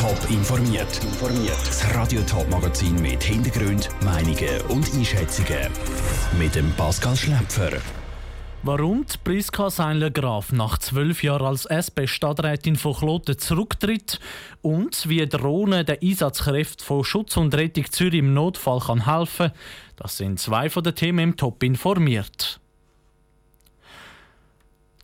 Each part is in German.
Top informiert. Das Radio Top Magazin mit Hintergrund, Meinungen und Einschätzungen mit dem Pascal Schläpfer. Warum die Priska Seiler-Graf nach zwölf Jahren als SP-Stadträtin von Kloten zurücktritt und wie Drohne den Einsatzkräften von Schutz und Rettung Zürich im Notfall kann helfen das sind zwei von den Themen im Top informiert.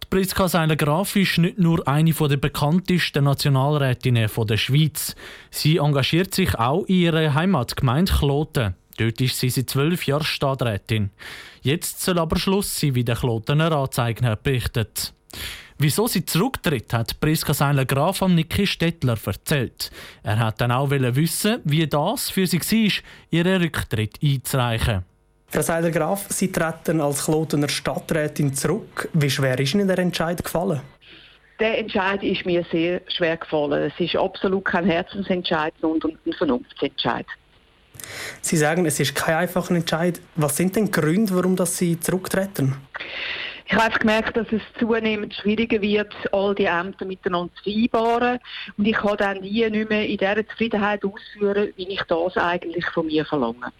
Priska Seiler-Graf ist nicht nur eine der bekanntesten Nationalrätinnen der Schweiz. Sie engagiert sich auch in ihrer Heimatgemeinde Kloten. Dort ist sie seit zwölf Jahren Stadträtin. Jetzt soll aber Schluss sein, wie der Klotener Anzeiger berichtet. Wieso sie zurücktritt, hat Priska Seiler Graf am Niki Stettler erzählt. Er hat dann auch wissen, wie das für sie war, ihren Rücktritt einzureichen. Frau Seiler Graf, Sie treten als Klotener Stadträtin zurück. Wie schwer ist Ihnen der Entscheid gefallen? Der Entscheid ist mir sehr schwer gefallen. Es ist absolut kein Herzensentscheid, sondern ein Vernunftsentscheid. Sie sagen, es ist kein einfacher Entscheid. Was sind denn die Gründe, warum Sie zurücktreten? Ich habe einfach gemerkt, dass es zunehmend schwieriger wird, all die Ämter miteinander zu vereinbaren. Und ich kann dann die nicht mehr in dieser Zufriedenheit ausführen, wie ich das eigentlich von mir verlange.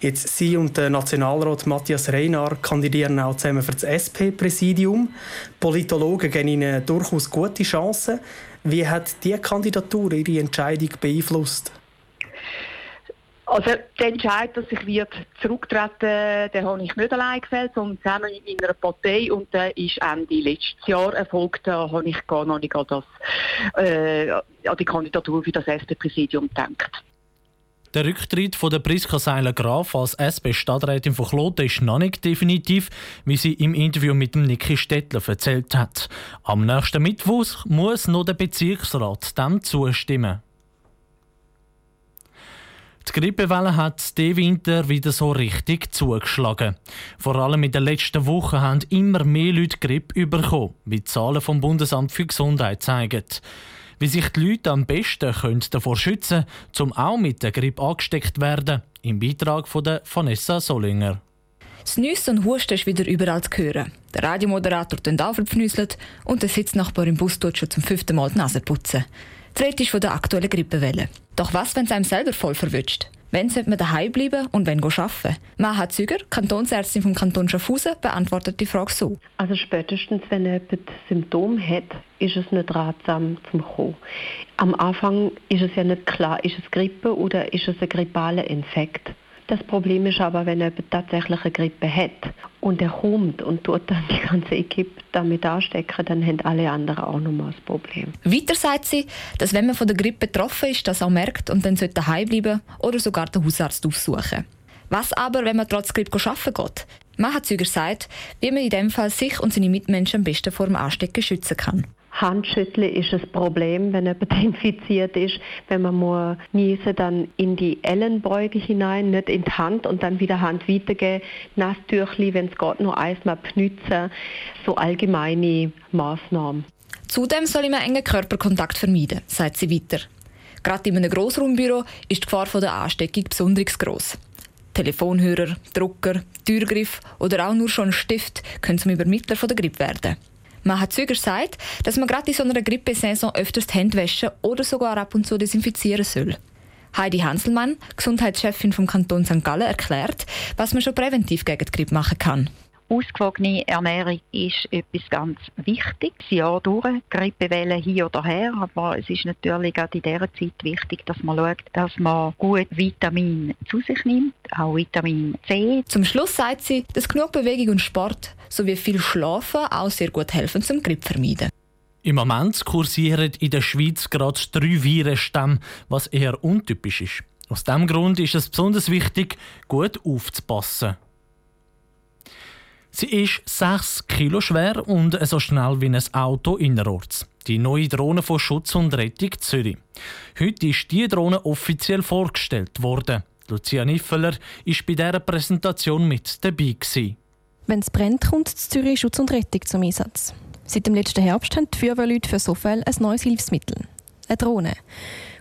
Jetzt Sie und der Nationalrat Matthias Reynar kandidieren auch zusammen für das SP-Präsidium. Politologen geben Ihnen durchaus gute Chancen. Wie hat diese Kandidatur Ihre Entscheidung beeinflusst? Also der Entscheid, dass ich wird zurücktreten, den habe ich nicht allein gefällt, sondern zusammen in einer Partei und der ist Ende letztes Jahr erfolgt. Da habe ich gar noch nicht an, das, äh, an die Kandidatur für das SP-Präsidium gedacht. Der Rücktritt von der Priska Seiler-Graf als SP-Stadträtin von Kloten ist noch nicht definitiv, wie sie im Interview mit dem Niki Stettler erzählt hat. Am nächsten Mittwoch muss noch der Bezirksrat dem zustimmen. Die Grippewelle hat diesen Winter wieder so richtig zugeschlagen. Vor allem in den letzten Wochen haben immer mehr Leute Grippe bekommen, wie die Zahlen vom Bundesamt für Gesundheit zeigen. Wie sich die Leute am besten können davor schützen können, um auch mit der Grippe angesteckt werden, im Beitrag von der Vanessa Solinger. Das Nüssen und Husten ist wieder überall zu hören. Der Radiomoderator auch verpfnüsselt und der Sitznachbar im Bus tut schon zum fünften Mal die Nase putzen. Die Rede ist von der aktuellen Grippewelle. Doch was, wenn es einem selber voll verwünscht? Wenn sollte man daheim bleiben und wenn arbeiten? Maha Züger, Kantonsärztin vom Kanton Schaffhausen, beantwortet die Frage so. Also spätestens, wenn jemand Symptome hat, ist es nicht ratsam zum kommen. Am Anfang ist es ja nicht klar, ist es Grippe oder ist es ein grippaler Infekt. Das Problem ist aber, wenn jemand tatsächlich eine Grippe hat und er kommt und tut dann die ganze Equipe damit anstecken, dann haben alle anderen auch nochmal das Problem. Weiter sagt sie, dass wenn man von der Grippe betroffen ist, das auch merkt und dann sollte daheim bleiben oder sogar den Hausarzt aufsuchen. Was aber, wenn man trotz Grippe arbeiten geht? Mahazüger sagt, wie man in dem Fall sich und seine Mitmenschen am besten vor dem Anstecken schützen kann. Handschütteln ist ein Problem, wenn jemand infiziert ist. Wenn man muss niesen, dann in die Ellenbeuge hinein, nicht in die Hand und dann wieder Hand weitergeben. Nasstüchli, wenn es geht, noch einmal benutzen. So allgemeine Maßnahmen. Zudem soll man engen Körperkontakt vermeiden, sagt sie weiter. Gerade in einem Grossraumbüro ist die Gefahr der Ansteckung besonders gross. Telefonhörer, Drucker, Türgriff oder auch nur schon ein Stift können zum Übermittler der Grippe werden. Man hat Züger gesagt, dass man gerade in so einer Grippesaison öfters die Hände waschen oder sogar ab und zu desinfizieren soll. Heidi Hanselmann, Gesundheitschefin vom Kanton St. Gallen, erklärt, was man schon präventiv gegen die Grippe machen kann. Ausgewogene Ernährung ist etwas ganz Wichtiges. Jahr durch, Grippewelle hier oder her, aber es ist natürlich gerade in dieser Zeit wichtig, dass man schaut, dass man gut Vitamin zu sich nimmt, auch Vitamin C. Zum Schluss sagt sie, dass genug Bewegung und Sport sowie viel Schlafen auch sehr gut helfen zum Grippe vermeiden. Im Moment kursieren in der Schweiz gerade drei Virenstämme, was eher untypisch ist. Aus diesem Grund ist es besonders wichtig, gut aufzupassen. Sie ist 6 Kilo schwer und so schnell wie ein Auto innerorts. Die neue Drohne von Schutz und Rettung Zürich. Heute ist diese Drohne offiziell vorgestellt worden. Lucia Niffeler war bei dieser Präsentation mit dabei. Wenn es brennt, kommt Zürich Schutz und Rettung zum Einsatz. Seit dem letzten Herbst haben die Feuerwehrleute für so ein neues Hilfsmittel. Eine Drohne.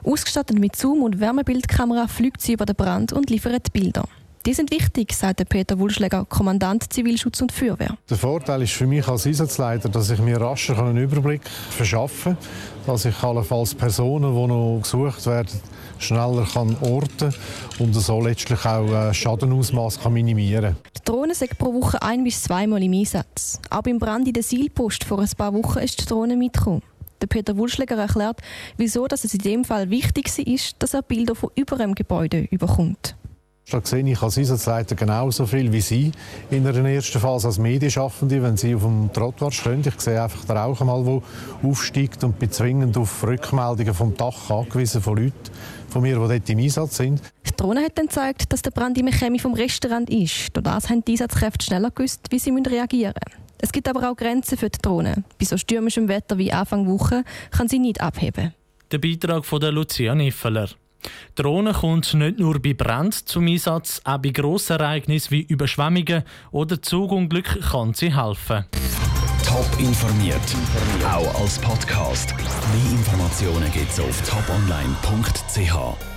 Ausgestattet mit Zoom- und Wärmebildkamera fliegt sie über den Brand und liefert Bilder. Die sind wichtig, sagt Peter Wulschläger, Kommandant Zivilschutz und Feuerwehr. Der Vorteil ist für mich als Einsatzleiter, dass ich mir rascher einen Überblick verschaffen kann, dass ich allenfalls Personen, die noch gesucht werden, schneller kann orten und so letztlich auch äh, Schadenausmaß kann minimieren Die Drohne sind pro Woche ein- bis zweimal im Einsatz. Auch beim Brand in der Seilpost vor ein paar Wochen ist die Drohne mitgekommen. Der Peter Wulschläger erklärt, wieso dass es in dem Fall wichtig ist, dass er Bilder von über dem Gebäude überkommt. Da sehe ich als Einsatzleiter genauso viel wie Sie in einer ersten Phase als Medienschaffende, wenn Sie auf dem Trottoir stehen. Ich sehe einfach den Rauch mal, der aufsteigt und bin zwingend auf Rückmeldungen vom Dach angewiesen von Leuten von mir, die dort im Einsatz sind. Die Drohne hat dann gezeigt, dass der Brand im Chemie vom Restaurant ist. Durch das haben die Einsatzkräfte schneller gewusst, wie sie reagieren müssen. Es gibt aber auch Grenzen für die Drohne. Bei so stürmischem Wetter wie Anfang Woche kann sie nicht abheben. Der Beitrag von der Lucia Niffeler. Die Drohne kommt nicht nur bei Brand zum Einsatz, auch bei Grossereignissen wie Überschwemmungen oder Zugunglück kann sie helfen. Top informiert, auch als Podcast. Mehr Informationen gibt's auf toponline.ch.